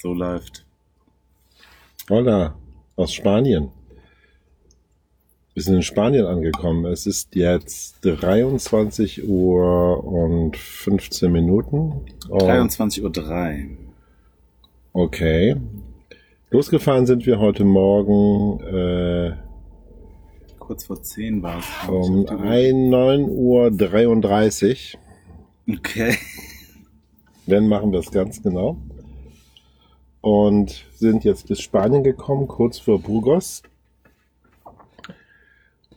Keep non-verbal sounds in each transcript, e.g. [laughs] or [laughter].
So läuft. Hola, aus Spanien. Wir sind in Spanien angekommen. Es ist jetzt 23 Uhr und 15 Minuten. Und 23.03 Uhr. Okay. Losgefahren sind wir heute Morgen äh, Kurz vor 10 war es. um 9 Uhr 33. Okay. Dann machen wir es ganz genau. Und sind jetzt bis Spanien gekommen, kurz vor Burgos.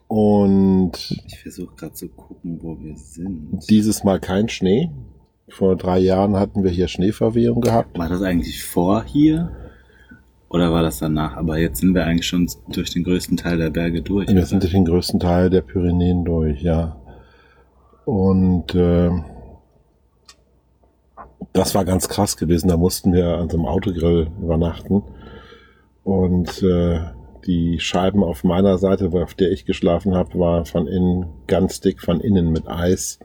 Und Ich versuche gerade zu gucken, wo wir sind. dieses Mal kein Schnee. Vor drei Jahren hatten wir hier Schneeverwehung gehabt. War das eigentlich vor hier? Oder war das danach? Aber jetzt sind wir eigentlich schon durch den größten Teil der Berge durch. Wir sind durch den größten Teil der Pyrenäen durch, ja. Und äh, das war ganz krass gewesen. Da mussten wir an so einem Autogrill übernachten. Und äh, die Scheiben auf meiner Seite, auf der ich geschlafen habe, war von innen ganz dick, von innen mit Eis.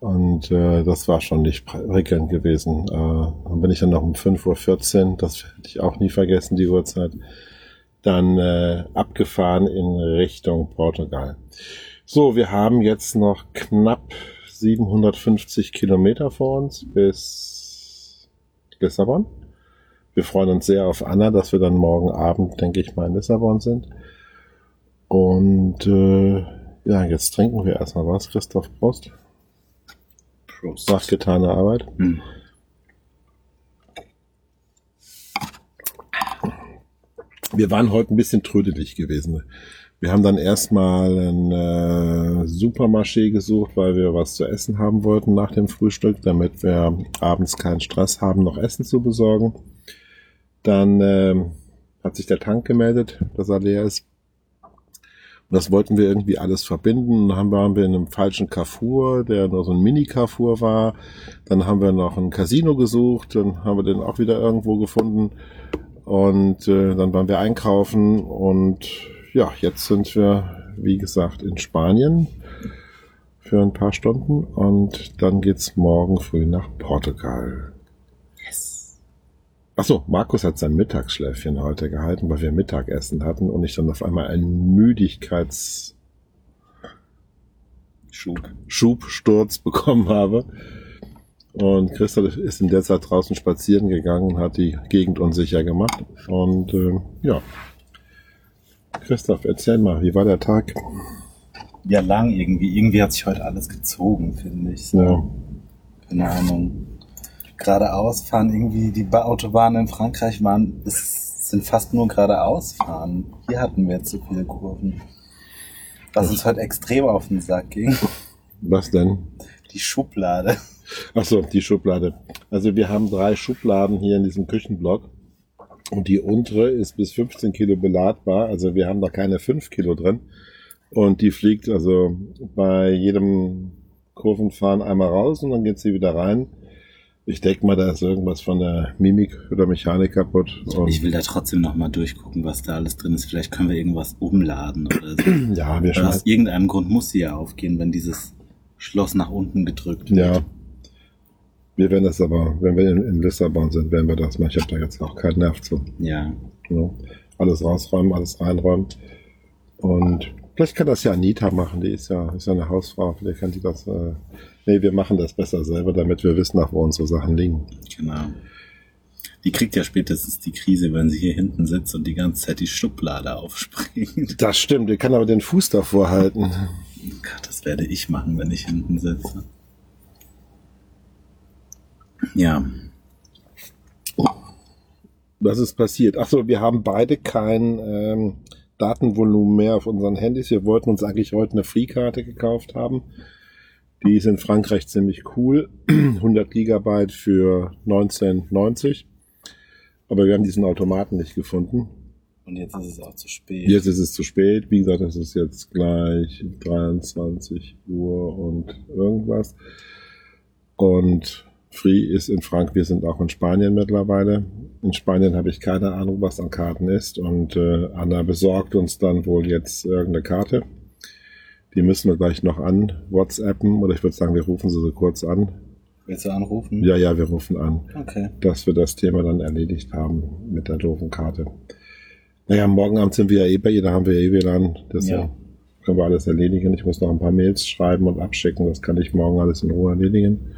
Und äh, das war schon nicht prickelnd gewesen. Äh, dann bin ich dann noch um 5.14 Uhr, das hätte ich auch nie vergessen, die Uhrzeit, dann äh, abgefahren in Richtung Portugal. So, wir haben jetzt noch knapp 750 Kilometer vor uns bis Lissabon. Wir freuen uns sehr auf Anna, dass wir dann morgen Abend, denke ich mal, in Lissabon sind. Und äh, ja, jetzt trinken wir erstmal was. Christoph Prost. Prost. Nach getaner Arbeit. Hm. Wir waren heute ein bisschen trödelig gewesen. Wir haben dann erstmal ein äh, Supermarché gesucht, weil wir was zu essen haben wollten nach dem Frühstück, damit wir abends keinen Stress haben, noch Essen zu besorgen. Dann ähm, hat sich der Tank gemeldet, dass er leer ist. Und das wollten wir irgendwie alles verbinden. Dann waren wir in einem falschen Carrefour, der nur so ein Mini-Carrefour war. Dann haben wir noch ein Casino gesucht, dann haben wir den auch wieder irgendwo gefunden. Und äh, dann waren wir einkaufen und ja, jetzt sind wir, wie gesagt, in Spanien für ein paar Stunden und dann geht's morgen früh nach Portugal. Yes. Achso, Markus hat sein Mittagsschläfchen heute gehalten, weil wir Mittagessen hatten und ich dann auf einmal einen Müdigkeitsschubsturz Schub. bekommen habe. Und Christoph ist in der Zeit draußen spazieren gegangen und hat die Gegend unsicher gemacht. Und äh, ja. Christoph, erzähl mal, wie war der Tag? Ja, lang irgendwie. Irgendwie hat sich heute alles gezogen, finde ich. So. Ja. Keine Ahnung. Geradeaus fahren, irgendwie die Ba- Autobahnen in Frankreich waren, es sind fast nur geradeaus fahren. Hier hatten wir jetzt so viele Kurven. Was uns heute extrem auf den Sack ging. Was denn? Die Schublade. Achso, die Schublade. Also wir haben drei Schubladen hier in diesem Küchenblock. Und die untere ist bis 15 Kilo beladbar. Also wir haben da keine 5 Kilo drin. Und die fliegt also bei jedem Kurvenfahren einmal raus und dann geht sie wieder rein. Ich denke mal, da ist irgendwas von der Mimik oder Mechanik kaputt. Und Ich will da trotzdem nochmal durchgucken, was da alles drin ist. Vielleicht können wir irgendwas umladen oder so. [clears throat] ja, wir schauen. aus irgendeinem Grund muss sie ja aufgehen, wenn dieses Schloss nach unten gedrückt wird. Ja. Wir werden das aber, wenn wir in, in Lissabon sind, werden wir das machen. Ich habe da jetzt auch keinen Nerv zu. Ja. Ja. Alles rausräumen, alles reinräumen. Und vielleicht kann das ja Anita machen, die ist ja, ist ja eine Hausfrau, vielleicht kann die das. Äh, nee, wir machen das besser selber, damit wir wissen, nach wo unsere Sachen liegen. Genau. Die kriegt ja spätestens die Krise, wenn sie hier hinten sitzt und die ganze Zeit die Schublade aufspringt. Das stimmt, die kann aber den Fuß davor halten. Gott, das werde ich machen, wenn ich hinten sitze. Ja, Was ist passiert? Achso, wir haben beide kein ähm, Datenvolumen mehr auf unseren Handys. Wir wollten uns eigentlich heute eine Freekarte gekauft haben. Die ist in Frankreich ziemlich cool. [clears throat] 100 Gigabyte für 19,90. Aber wir haben diesen Automaten nicht gefunden. und jetzt ist es auch zu spät. Jetzt ist es zu spät. Wie gesagt, es ist jetzt gleich 23 Uhr und irgendwas. Und Free ist in Frank, wir sind auch in Spanien mittlerweile. In Spanien habe ich keine Ahnung, was an Karten ist. Und äh, Anna besorgt uns dann wohl jetzt irgendeine Karte. Die müssen wir gleich noch an WhatsAppen oder ich würde sagen, wir rufen sie so kurz an. Willst du anrufen? Ja, ja, wir rufen an, Okay. dass wir das Thema dann erledigt haben mit der doofen Karte. Naja, morgen Abend sind wir ja eh bei ihr, da haben wir ja eh WLAN. Deswegen Ja. können wir alles erledigen. Ich muss noch ein paar Mails schreiben und abschicken. Das kann ich morgen alles in Ruhe erledigen.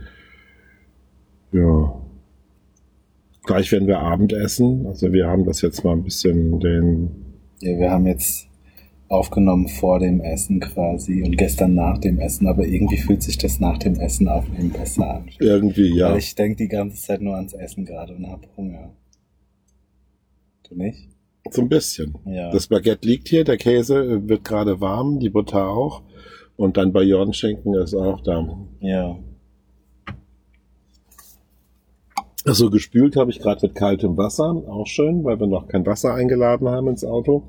Ja. Gleich werden wir Abendessen. Also wir haben das jetzt mal ein bisschen den Ja, wir haben jetzt aufgenommen vor dem Essen quasi und gestern nach dem Essen, aber irgendwie fühlt sich das nach dem Essen aufnehmen besser an. irgendwie, ja. Weil ich denke die ganze Zeit nur ans Essen gerade und hab Hunger. Du nicht? So ein bisschen. Ja. Das Baguette liegt hier, der Käse äh, wird gerade warm, die Butter auch. Und dann Bayonneschinken ist auch da. ja. Also gespült habe ich gerade mit kaltem Wasser, auch schön, weil wir noch kein Wasser eingeladen haben ins Auto.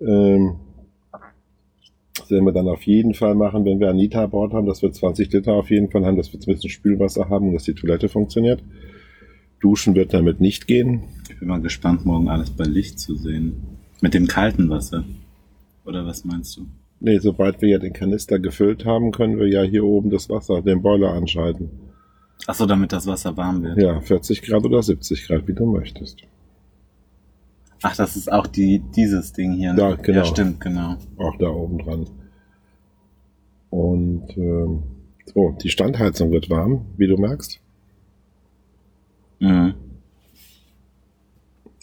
Ähm, das werden wir dann auf jeden Fall machen, wenn wir Anita an Bord haben, dass wir 20 Liter auf jeden Fall haben, dass wir ein bisschen Spülwasser haben und dass die Toilette funktioniert. Duschen wird damit nicht gehen. Ich bin mal gespannt, morgen alles bei Licht zu sehen. Mit dem kalten Wasser. Oder was meinst du? Nee, sobald wir ja den Kanister gefüllt haben, können wir ja hier oben das Wasser, den Boiler anschalten. Ach so, damit das Wasser warm wird. Ja, 40 Grad oder 70 Grad, wie du möchtest. Ach, das ist auch die, dieses Ding hier. ne? Ja, genau. Ja, stimmt, genau. Auch da oben dran. Und ähm, so, die Standheizung wird warm, wie du merkst. Mhm.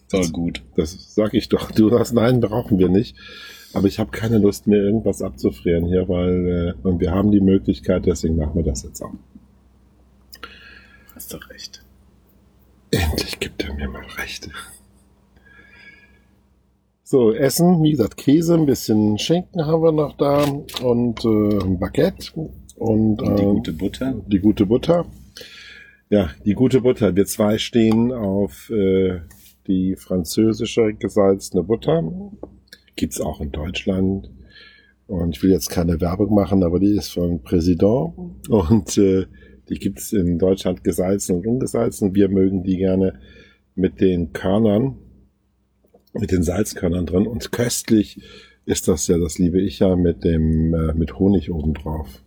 Voll gut. Das sag ich doch. Du hast nein, brauchen wir nicht. Aber ich habe keine Lust mehr, irgendwas abzufrieren hier, weil äh, und wir haben die Möglichkeit, deswegen machen wir das jetzt auch. Hast doch recht. Endlich gibt er mir mal Rechte. So, Essen, wie gesagt, Käse, ein bisschen Schinken haben wir noch da und äh, ein Baguette und, Und die ähm, gute Butter? die gute Butter. Ja, die gute Butter. Wir zwei stehen auf äh, die französische gesalzene Butter. Gibt's auch in Deutschland. Und ich will jetzt keine Werbung machen, aber die ist von Präsident. Und äh, die gibt's in Deutschland gesalzen und ungesalzen. Wir mögen die gerne mit den Körnern, mit den Salzkörnern drin. Und köstlich ist das ja, das liebe ich ja, mit dem äh, mit Honig obendrauf.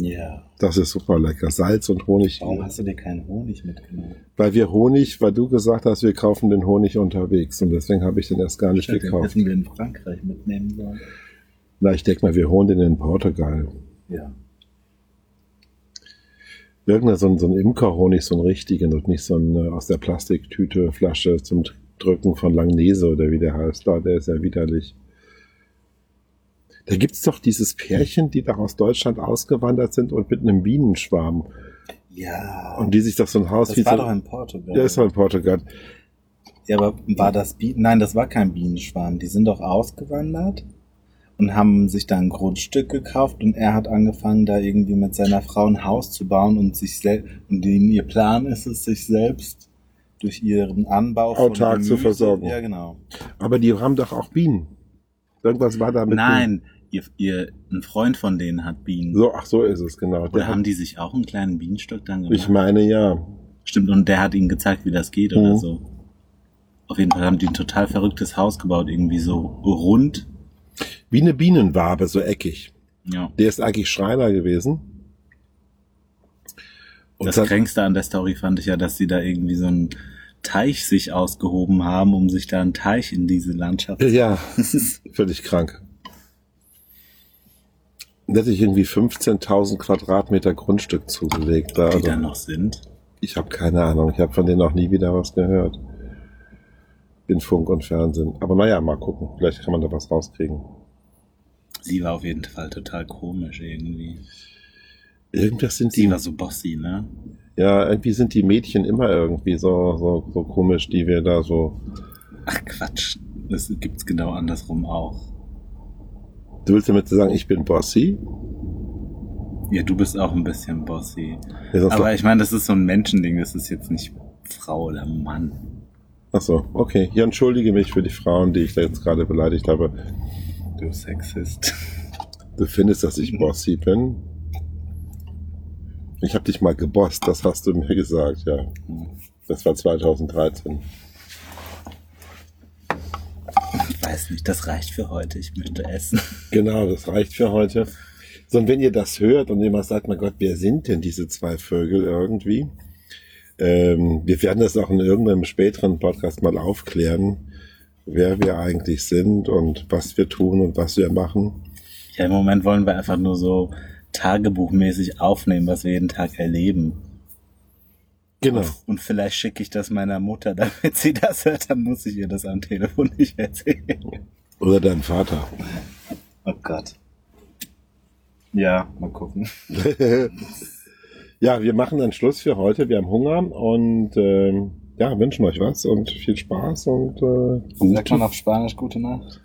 Ja. Das ist super lecker. Salz und Honig. Warum hast du dir keinen Honig mitgenommen? Weil wir Honig, weil du gesagt hast, wir kaufen den Honig unterwegs und deswegen habe ich den erst gar nicht den gekauft. hätten wir in Frankreich mitnehmen sollen. Na, ich denke mal, wir holen den in Portugal. Ja. Irgendein so ein, so ein Imkerhonig, so ein richtigen und nicht so ein äh, aus der Plastiktüte Flasche zum Drücken von Langnese oder wie der heißt. Da, der ist ja widerlich. Da gibt's doch dieses Pärchen, die da aus Deutschland ausgewandert sind und mit einem Bienenschwarm Ja. und die sich doch so ein Haus das wie war so, doch in Portugal. der ist doch in Portugal. Ja, aber war das Bienen? Nein, das war kein Bienenschwarm. Die sind doch ausgewandert und haben sich da ein Grundstück gekauft und er hat angefangen, da irgendwie mit seiner Frau ein Haus zu bauen und sich selbst, und den, ihr Plan ist es, sich selbst durch ihren Anbau von Autark zu versorgen. Ja, genau. Aber die haben doch auch Bienen. Irgendwas war da mit. Nein, ihr, ihr, ein Freund von denen hat Bienen. So, ach so ist es, genau. Oder Der haben hat, die sich auch einen kleinen Bienenstock dann gemacht? ich meine ja. Stimmt, und der hat ihnen gezeigt, wie das geht oder Mhm. so. Auf jeden Fall haben die ein total verrücktes Haus gebaut, irgendwie so rund. Wie eine Bienenwabe, so eckig. Ja. Der ist eigentlich Schreiner gewesen. Und das Kränkste an der Story fand ich ja, dass sie da irgendwie so einen Teich sich ausgehoben haben, um sich da einen Teich in diese Landschaft. ja, Das [laughs] ist völlig krank. Der hat sich irgendwie 15.000 Quadratmeter Grundstück zugelegt. Da, die also, da noch sind. ich habe keine Ahnung. Ich habe von denen auch nie wieder was gehört. In Funk und Fernsehen. Aber naja, mal gucken. Vielleicht kann man da was rauskriegen. Sie war auf jeden Fall total komisch irgendwie. Irgendwas sind Sie die war so bossy, ne? Ja, irgendwie sind die Mädchen immer irgendwie so, so, so komisch, die wir da so. Ach Quatsch. Das gibt's genau andersrum auch. Du willst damit sagen, ich bin bossy? Ja, du bist auch ein bisschen bossy. Ja, Aber ich meine, das ist so ein Menschending, das ist jetzt nicht Frau oder Mann. Ach so, okay. Ja, entschuldige mich für die Frauen, die ich da jetzt gerade beleidigt habe. Du Sexist. Du findest, dass ich bossy bin? Ich habe dich mal gebosst, das hast du mir gesagt, ja. Das war 2013. Ich weiß nicht, das reicht für heute. Ich möchte essen. Genau, das reicht für heute. So, und wenn ihr das hört und immer sagt, mein Gott, wer sind denn diese zwei Vögel irgendwie? Ähm, wir werden das auch in irgendeinem späteren Podcast mal aufklären, wer wir eigentlich sind und was wir tun und was wir machen. Ja, im Moment wollen wir einfach nur so tagebuchmäßig aufnehmen, was wir jeden Tag erleben. Genau. Und vielleicht schicke ich das meiner Mutter, [laughs] damit sie das hört, dann muss ich ihr das am Telefon nicht erzählen. Oder dein Vater. Oh Gott. Ja, mal gucken. [laughs] ja, wir machen dann Schluss für heute. Wir haben Hunger und ähm, ja, wünschen euch was und viel Spaß und äh, Sagt man auf Spanisch gute Nacht?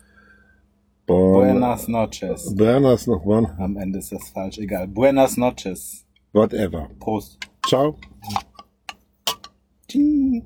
Bon, Buenas noches. Buenas noch one. Am Ende ist das falsch, egal. Buenas noches. Whatever. Prost. Ciao. Tsching.